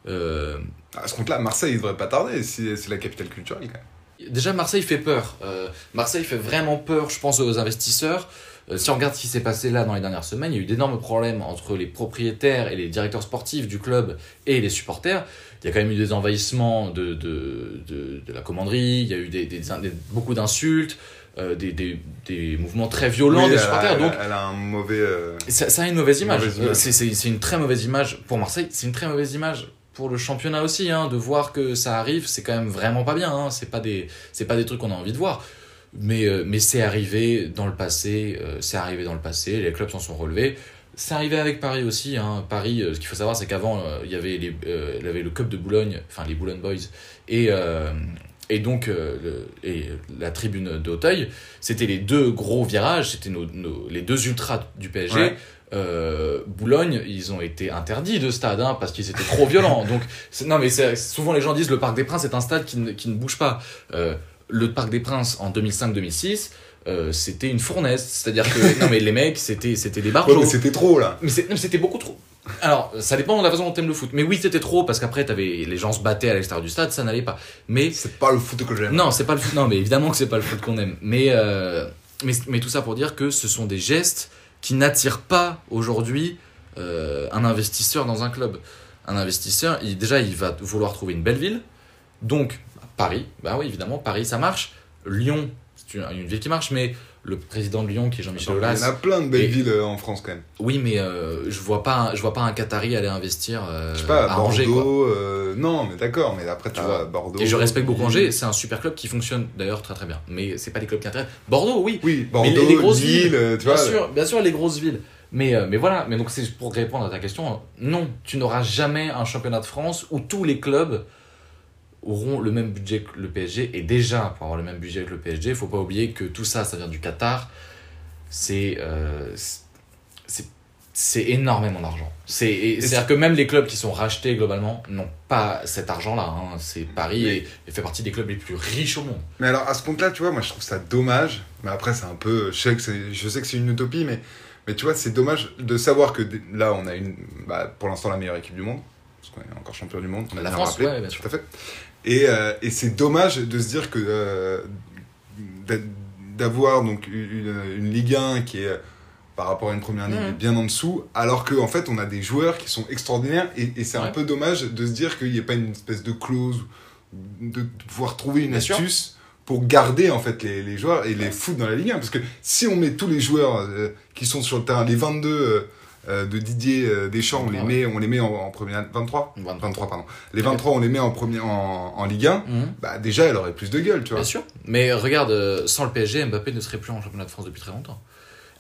euh, À ce compte-là, Marseille, il devrait pas tarder, c'est c'est la capitale culturelle, quand même. Déjà Marseille fait peur. Euh, Marseille fait vraiment peur, je pense, aux investisseurs. Euh, si on regarde ce qui s'est passé là dans les dernières semaines, il y a eu d'énormes problèmes entre les propriétaires et les directeurs sportifs du club et les supporters. Il y a quand même eu des envahissements de, de, de, de la commanderie, il y a eu des, des- des- beaucoup d'insultes, euh, des, des, des mouvements très violents Oui, des supporters. elle donc elle a un mauvais. euh, Ça, ça a une mauvaise image. Euh, c'est une très mauvaise image pour Marseille. C'est une très mauvaise image pour le championnat aussi. Hein, de voir que ça arrive, c'est quand même vraiment pas bien. Hein, c'est pas des, c'est pas des trucs qu'on a envie de voir. Mais, euh, mais c'est arrivé dans le passé. euh, c'est arrivé dans le passé. Les clubs s'en sont relevés. C'est arrivé avec Paris aussi. Hein. Paris, euh, ce qu'il faut savoir, c'est qu'avant, il y avait y avait le club de Boulogne, enfin les Boulogne Boys, et et donc et la tribune d'Auteuil. C'était les deux gros virages. C'était nos, les deux ultras du PSG. Euh, Boulogne, ils ont été interdits de stade hein, parce qu'ils étaient trop violents. Donc, non, mais souvent les gens disent le Parc des Princes est un stade qui ne, qui ne bouge pas. Euh, le Parc des Princes en 2005-2006, euh, c'était une fournaise. C'est-à-dire que non, mais les mecs, c'était c'était des barjots. c'était trop, là. Mais c'était beaucoup trop. Alors, ça dépend de la façon dont t'aimes le foot. Mais oui, c'était trop parce qu'après, t'avais les gens se battaient à l'extérieur du stade, ça n'allait pas. Mais C'est pas le foot que j'aime. non, c'est pas le foot. Non, mais évidemment que c'est pas le foot qu'on aime. Mais, euh, mais, mais tout ça pour dire que ce sont des gestes qui n'attirent pas aujourd'hui euh, un investisseur dans un club. Un investisseur, déjà, il va vouloir trouver une belle ville. Donc, Paris, bah oui, évidemment, Paris, ça marche. Lyon, c'est une ville qui marche, mais le président de Lyon, qui est Jean-Michel Attends, Il Aulas, y en a plein de belles Et- villes euh, en France, quand même. oui, mais euh, je vois pas, un- je vois pas un Qatari aller investir euh, Je sais pas, à Bordeaux. Angers, quoi. euh, non, mais d'accord, mais après, tu Tu vois. Bordeaux. Et je respecte beaucoup. Angers, c'est un super club qui fonctionne d'ailleurs très très bien. Mais c'est pas des clubs qui intéressent. Bordeaux, oui, Oui, Mais Bordeaux, les- les grosses Lille, villes, tu bien vois. sûr, bien sûr les grosses villes. Mais, mais voilà, mais donc c'est pour répondre à ta question, non, tu n'auras jamais un championnat de France où tous les clubs auront le même budget que le PSG. Et déjà, pour avoir le même budget que le PSG, il faut pas oublier que tout ça, ça vient du Qatar. C'est euh, c'est énormément d'argent. C'est-à-dire que même les clubs qui sont rachetés globalement n'ont pas cet argent-là. hein. C'est Paris et, et fait partie des clubs les plus riches au monde. Mais alors, à ce compte-là, tu vois, moi, je trouve ça dommage. Mais après, c'est un peu. Je sais que c'est, je sais que c'est une utopie, mais, mais tu vois, c'est dommage de savoir que là, on a une. Bah, pour l'instant, la meilleure équipe du monde. Parce qu'on est encore champion du monde. on a La France, rappelé, ouais, bien sûr. Tout à fait. Et, euh, et c'est dommage de se dire que. euh, d'a- d'avoir donc une, une Ligue 1 qui est. euh, Par rapport à une première ligue Mhm. bien en dessous, alors qu'en fait on a des joueurs qui sont extraordinaires et, et c'est un peu dommage de se dire qu'il n'y ait pas une espèce de clause de, de pouvoir trouver une Bien sûr. astuce pour garder en fait les, les joueurs et les foutre dans la Ligue 1 parce que si on met tous les joueurs euh, qui sont sur le terrain les 22 euh, euh, de Didier euh, Deschamps, on les met, on les met en, en première 23 23. 23 pardon. Les 23 on les met en premier en, en Ligue 1. Mhm. Bah déjà elle aurait plus de gueule, tu vois. Bien sûr. Mais regarde, euh, sans le PSG, Mbappé ne serait plus en championnat de France depuis très longtemps.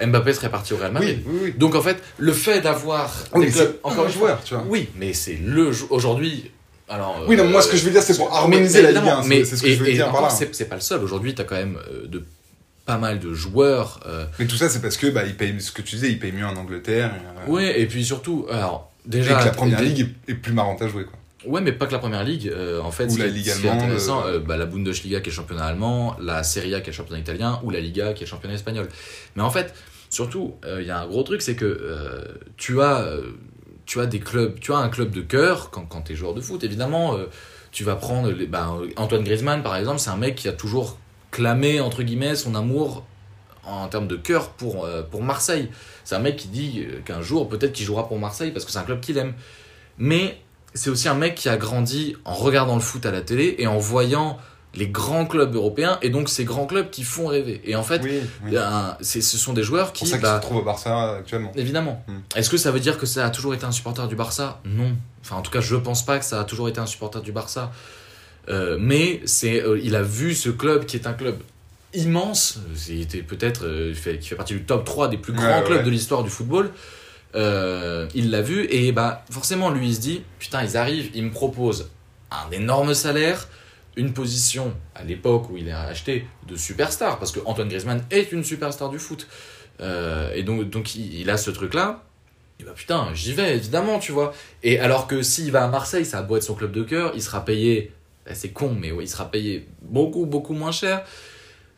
Mbappé serait parti au Real Madrid. Oui, oui, oui. Donc en fait, le fait d'avoir des clubs, c'est encore un joueur, tu vois. oui, mais c'est le jou- aujourd'hui. Alors, Oui, non, euh, moi ce que je veux dire c'est pour harmoniser mais la Ligue 1, évidemment, c'est mais- c'est ce que et- je veux dire par là. C'est pas le seul. Aujourd'hui, t'as quand même euh, de pas mal de joueurs. euh, Mais tout ça c'est parce que bah ils payent ce que tu disais, ils payent mieux en Angleterre. et, euh, Ouais, et puis surtout, alors et déjà. que la première ligue est, plus marrante à jouer quoi. Ouais, mais pas que la première ligue. euh, en fait, Ou la Ligue allemande, intéressant, euh, bah, la Bundesliga qui est championnat allemand, la Serie A qui est championnat italien, ou la Liga qui est championnat espagnol. Mais en fait, surtout, euh, il y a un gros truc, c'est que tu as, tu as des clubs, tu as un club de cœur quand, quand tu es joueur de foot. Évidemment, tu vas prendre les, bah, Antoine Griezmann, par exemple, c'est un mec qui a toujours clamé entre guillemets son amour en termes de cœur pour, euh, pour Marseille. C'est un mec qui dit euh, qu'un jour, peut-être qu'il jouera pour Marseille parce que c'est un club qu'il aime. Mais c'est aussi un mec qui a grandi en regardant le foot à la télé et en voyant les grands clubs européens et donc ces grands clubs qui font rêver. Et en fait, Oui, oui. un- c'est- ce sont des joueurs qui, ça bah, se retrouvent au Barça actuellement. évidemment. Hmm. Est-ce que ça veut dire que ça a toujours été un supporter du Barça? Non. Enfin, en tout cas, je pense pas que ça a toujours été un supporter du Barça. Euh, mais c'est, euh, il a vu ce club qui est un club immense. C'était peut-être euh, fait- qui fait partie du top 3 des plus grands ouais, clubs ouais. de l'histoire du football. Il l'a vu et bah forcément lui il se dit putain ils arrivent ils me proposent un énorme salaire une position à l'époque où il est acheté de superstar parce que Antoine Griezmann est une superstar du foot et donc donc il, il a ce truc là et bah putain j'y vais évidemment tu vois et alors que s'il va à Marseille ça a beau être son club de cœur il sera payé c'est con mais ouais, il sera payé beaucoup beaucoup moins cher.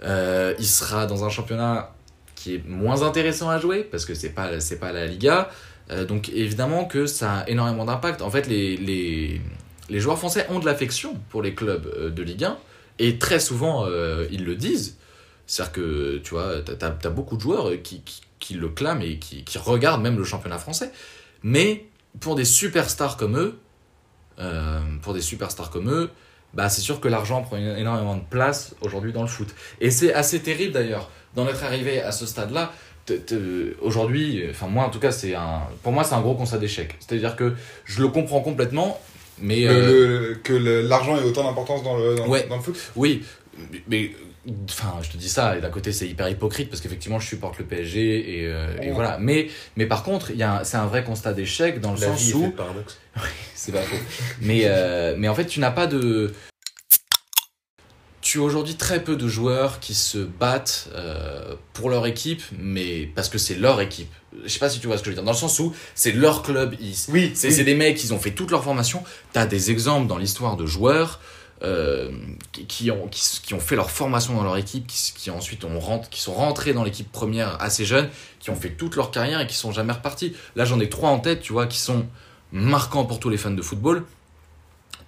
Euh, il sera dans un championnat qui est moins intéressant à jouer parce que c'est pas c'est pas la Liga. Euh, donc évidemment que ça a énormément d'impact. En fait les, les, les joueurs français ont de l'affection pour les clubs euh, de Ligue 1 et très souvent ils le disent. C'est-à-dire que tu vois t'as as, beaucoup de joueurs qui, qui, qui le clament et qui, qui regardent même le championnat français. Mais pour des superstars comme eux pour des superstars comme eux bah c'est sûr que l'argent prend une- énormément de place aujourd'hui dans le foot et c'est assez terrible d'ailleurs d'en être arrivé à ce stade-là, aujourd'hui, enfin moi en tout cas, c'est un, pour moi c'est un gros constat d'échec. C'est-à-dire que je le comprends complètement, mais Le- euh, le- que l'argent ait autant d'importance dans le, dans, Ouais. dans le foot. oui, mais enfin je te dis ça et d'un côté c'est hyper hypocrite parce qu'effectivement je supporte le PSG et, euh, et Ouais. voilà. Mais mais par contre il y a un- c'est un vrai constat d'échec dans le La sens vie où paradoxe. c'est pas faux. Mais, euh, mais en fait, tu n'as pas de. Tu as aujourd'hui très peu de joueurs qui se battent euh, pour leur équipe, mais parce que c'est leur équipe. Je sais pas si tu vois ce que je veux dire. Dans le sens où c'est leur club. Ils, Oui, c'est oui. des mecs, ils ont fait toute leur formation. Tu as des exemples dans l'histoire de joueurs euh, qui, ont, qui, qui ont fait leur formation dans leur équipe, qui, qui ensuite ont qui sont rentrés dans l'équipe première assez jeunes, qui ont fait toute leur carrière et qui sont jamais repartis. Là, j'en ai trois en tête, tu vois, qui sont marquants pour tous les fans de football.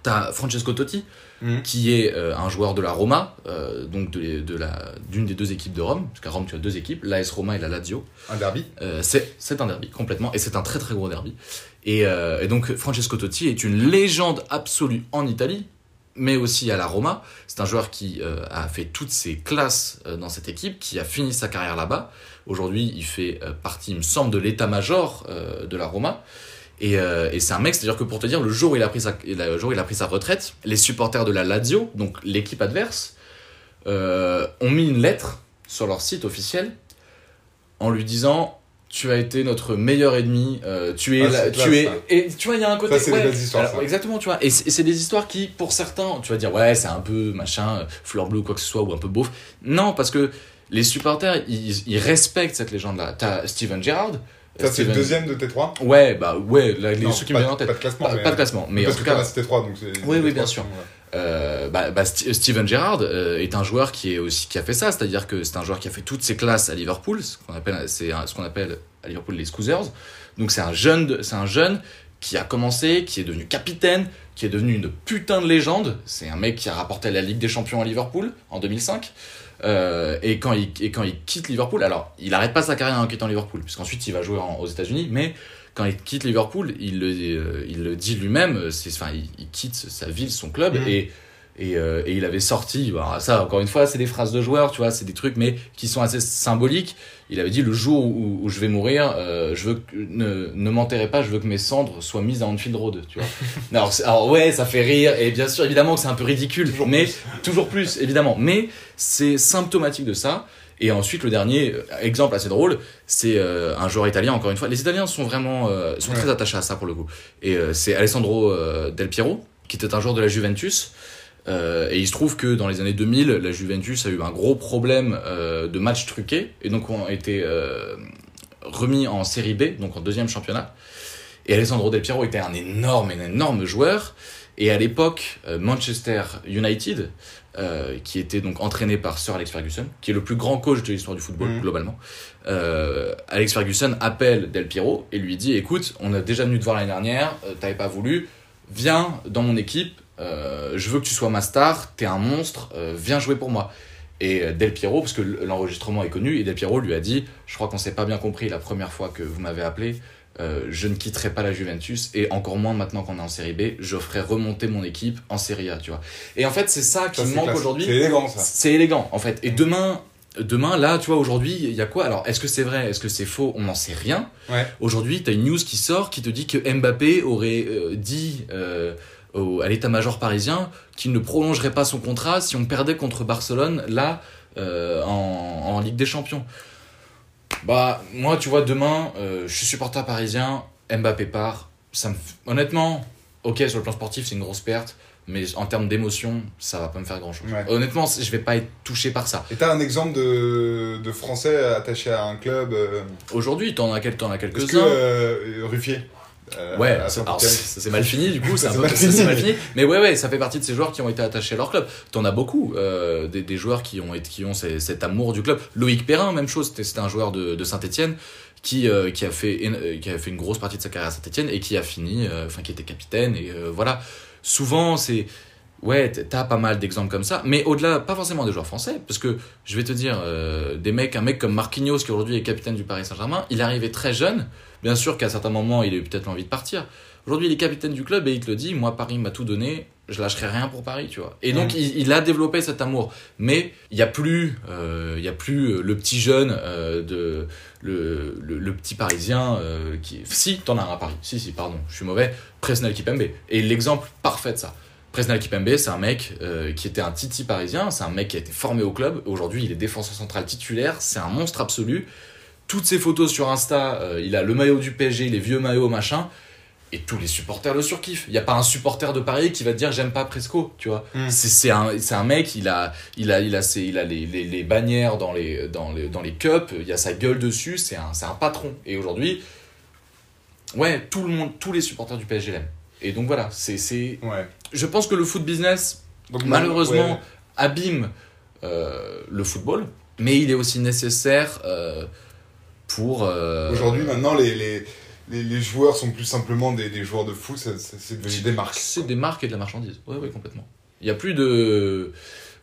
T'as Francesco Totti, Mhm. qui est euh, un joueur de la Roma, euh, donc de, de la, d'une des deux équipes de Rome, parce qu'à Rome tu as deux équipes, l'AS Roma et la Lazio. Un derby. C'est c'est un derby complètement et c'est un très très gros derby. Et, et donc Francesco Totti est une légende absolue en Italie, mais aussi à la Roma. C'est un joueur qui euh, a fait toutes ses classes euh, dans cette équipe, qui a fini sa carrière là-bas. Aujourd'hui, il fait euh, partie, il me semble, de l'état-major de la Roma. Et, c'est un mec, c'est-à-dire que pour te dire, le jour où il a pris sa, le jour où il a pris sa retraite, les supporters de la Lazio, donc l'équipe adverse, ont mis une lettre sur leur site officiel en lui disant tu as été notre meilleur ennemi, euh, tu es Ah, la- tu es ça. et tu vois il y a un côté Ça, c'est des histoires, ça. exactement tu vois et c'est des histoires qui pour certains tu vas dire ouais c'est un peu machin euh, fleur bleue ou quoi que ce soit ou un peu beauf non parce que les supporters ils, ils respectent cette légende là t'as Steven Gerrard Ça, c'est le Steven- deuxième de tes trois ouais bah ouais là, les Non, ceux qui me viennent en tête Pas de classement. pas, mais... pas de classement mais en Parce tout que cas as cité trois, donc c'est. Oui, oui, bien sûr. ouais. Euh, bah, bah, St- Steven Gerrard euh, est un joueur qui est aussi qui a fait ça, c'est-à-dire que c'est un joueur qui a fait toutes ses classes à Liverpool, ce qu'on appelle c'est ce qu'on appelle à Liverpool les Scousers. Donc c'est un jeune, c'est un jeune qui a commencé, qui est devenu capitaine, qui est devenu une putain de légende. C'est un mec qui a rapporté la Ligue des Champions à Liverpool en 2005. Euh, et, quand il, et quand il quitte Liverpool, alors il arrête pas sa carrière en quittant Liverpool, puisqu'ensuite il va jouer aux États-Unis, mais quand il quitte Liverpool, il le, euh, il le dit lui-même, c'est, enfin, il, il quitte sa ville, son club, Mhm. et Et, euh, et il avait sorti, bah, ça encore une fois, c'est des phrases de joueurs, tu vois, c'est des trucs, mais qui sont assez symboliques. Il avait dit le jour où, où je vais mourir, euh, je veux que, ne, ne m'enterrez pas, je veux que mes cendres soient mises à Anfield Road, tu vois. alors, alors ouais, ça fait rire, et bien sûr, évidemment que c'est un peu ridicule, Toujours mais plus. toujours plus, évidemment. Mais c'est symptomatique de ça. Et ensuite, le dernier euh, exemple assez drôle, c'est euh, un joueur italien, encore une fois. Les Italiens sont vraiment euh, sont Ouais. très attachés à ça pour le coup. Et euh, c'est Alessandro Del Piero, qui était un joueur de la Juventus. Et il se trouve que dans les années 2000, la Juventus a eu un gros problème de matchs truqués, et donc ont été remis en série B, donc en deuxième championnat. Et Alessandro Del Piero était un énorme, un énorme joueur. Et à l'époque, Manchester United, euh, qui était donc entraîné par Sir Alex Ferguson, qui est le plus grand coach de l'histoire du football Mhm. globalement, euh, Alex Ferguson appelle Del Piero et lui dit "Écoute, on a déjà venu te voir l'année dernière, euh, t'avais pas voulu, viens dans mon équipe, je veux que tu sois ma star, t'es un monstre, viens jouer pour moi." Et Del Piero, parce que l'enregistrement est connu, et Del Piero lui a dit "Je crois qu'on s'est pas bien compris la première fois que vous m'avez appelé." Euh, je ne quitterai pas la Juventus et encore moins maintenant qu'on est en série B, je ferai remonter mon équipe en série A, tu vois. Et en fait, c'est ça qui Ça, c'est manque aujourd'hui. C'est élégant, ça. C'est élégant, en fait. Et demain, demain, là, tu vois, aujourd'hui, il y a quoi? Alors, est-ce que c'est vrai? Est-ce que c'est faux? On n'en sait rien. Ouais. Aujourd'hui, tu as une news qui sort qui te dit que Mbappé aurait euh, dit euh, au- à l'état-major parisien qu'il ne prolongerait pas son contrat si on perdait contre Barcelone, là, euh, en, en Ligue des Champions. Bah, moi, tu vois, demain, euh, je suis supporter parisien, Mbappé part. Ça me... Honnêtement, ok, sur le plan sportif, c'est une grosse perte. Mais en termes d'émotion, ça va pas me faire grand chose. Ouais. Honnêtement, je vais pas être touché par ça. Et t'as un exemple de, de Français attaché à un club euh, Aujourd'hui, t'en as, quel- t'en as Est-ce que quelques-uns. euh, Ruffier? Euh, Ouais, c'est- mal fini du coup, c'est mal mal fini. Mais ouais, ouais, ça fait partie de ces joueurs qui ont été attachés à leur club. T'en as beaucoup, euh, des, des joueurs qui ont, qui ont ces- cet amour du club. Loïc Perrin, même chose, c'était un joueur de, de Saint-Etienne qui, euh, qui, a fait, euh, qui a fait une grosse partie de sa carrière à Saint-Etienne et qui a fini, enfin qui était capitaine. Et voilà, souvent c'est. Ouais, t'as pas mal d'exemples comme ça, mais au-delà, pas forcément des joueurs français, parce que je vais te dire, des mecs, un mec comme Marquinhos qui aujourd'hui est capitaine du Paris Saint-Germain, il arrivé très jeune, bien sûr qu'à certains moments il a eu peut-être l'envie de partir. Aujourd'hui il est capitaine du club et il te le dit, moi Paris m'a tout donné, je lâcherai rien pour Paris, tu vois. Et donc il, il a développé cet amour, mais il y a plus, euh, il y a plus le petit jeune euh, de le, le, le petit Parisien euh, qui, si t'en as un à Paris, si si pardon, je suis mauvais, Presnel Kipembe. Et l'exemple parfait de ça. Presnel Kipembe, c'est un mec euh, qui était un titi parisien, c'est un mec qui a été formé au club. Aujourd'hui, il est défenseur central titulaire, c'est un monstre absolu. Toutes ses photos sur Insta, euh, il a le maillot du PSG, les vieux maillots, machin. Et tous les supporters le surkiffent. Il n'y a pas un supporter de Paris qui va te dire j'aime pas Presco, tu vois. Mm. C'est c'est un, c'est un mec, il a, il a, il a, ses- il a les, les, les bannières dans les, dans, les, dans les cups, il y a sa gueule dessus, c'est un, c'est un patron. Et aujourd'hui, ouais, tout le monde, tous les supporters du PSG l'aiment. Et donc voilà, c'est, c'est, Ouais. je pense que le foot business, Donc, malheureusement, ouais. abîme euh, le football, mais il est aussi nécessaire euh, pour. euh, Aujourd'hui, maintenant, les, les, les, les joueurs sont plus simplement des, des joueurs de foot, c'est devenu des marques. C'est des marques et de la marchandise. Oui, oui, complètement. Il y a plus de.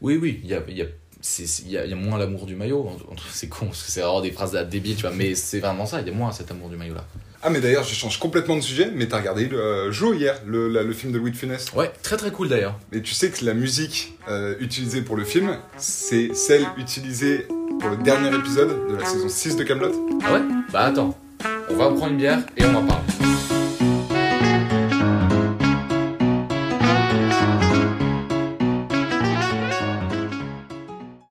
Oui, oui, il y a, y a, il y a, il y a moins l'amour du maillot. C'est con, parce que c'est vraiment des phrases débiles, tu vois, mais c'est vraiment ça, il y a moins cet amour du maillot là. Ah, mais d'ailleurs, je change complètement de sujet, mais t'as regardé le euh, hier, le, la- le film de Louis de Funès. Ouais, très très cool d'ailleurs. Et tu sais que la musique euh, utilisée pour le film, c'est celle utilisée pour le dernier épisode de la saison 6 de Camelot. Ah ouais? Bah attends, on va prendre une bière et on en parle.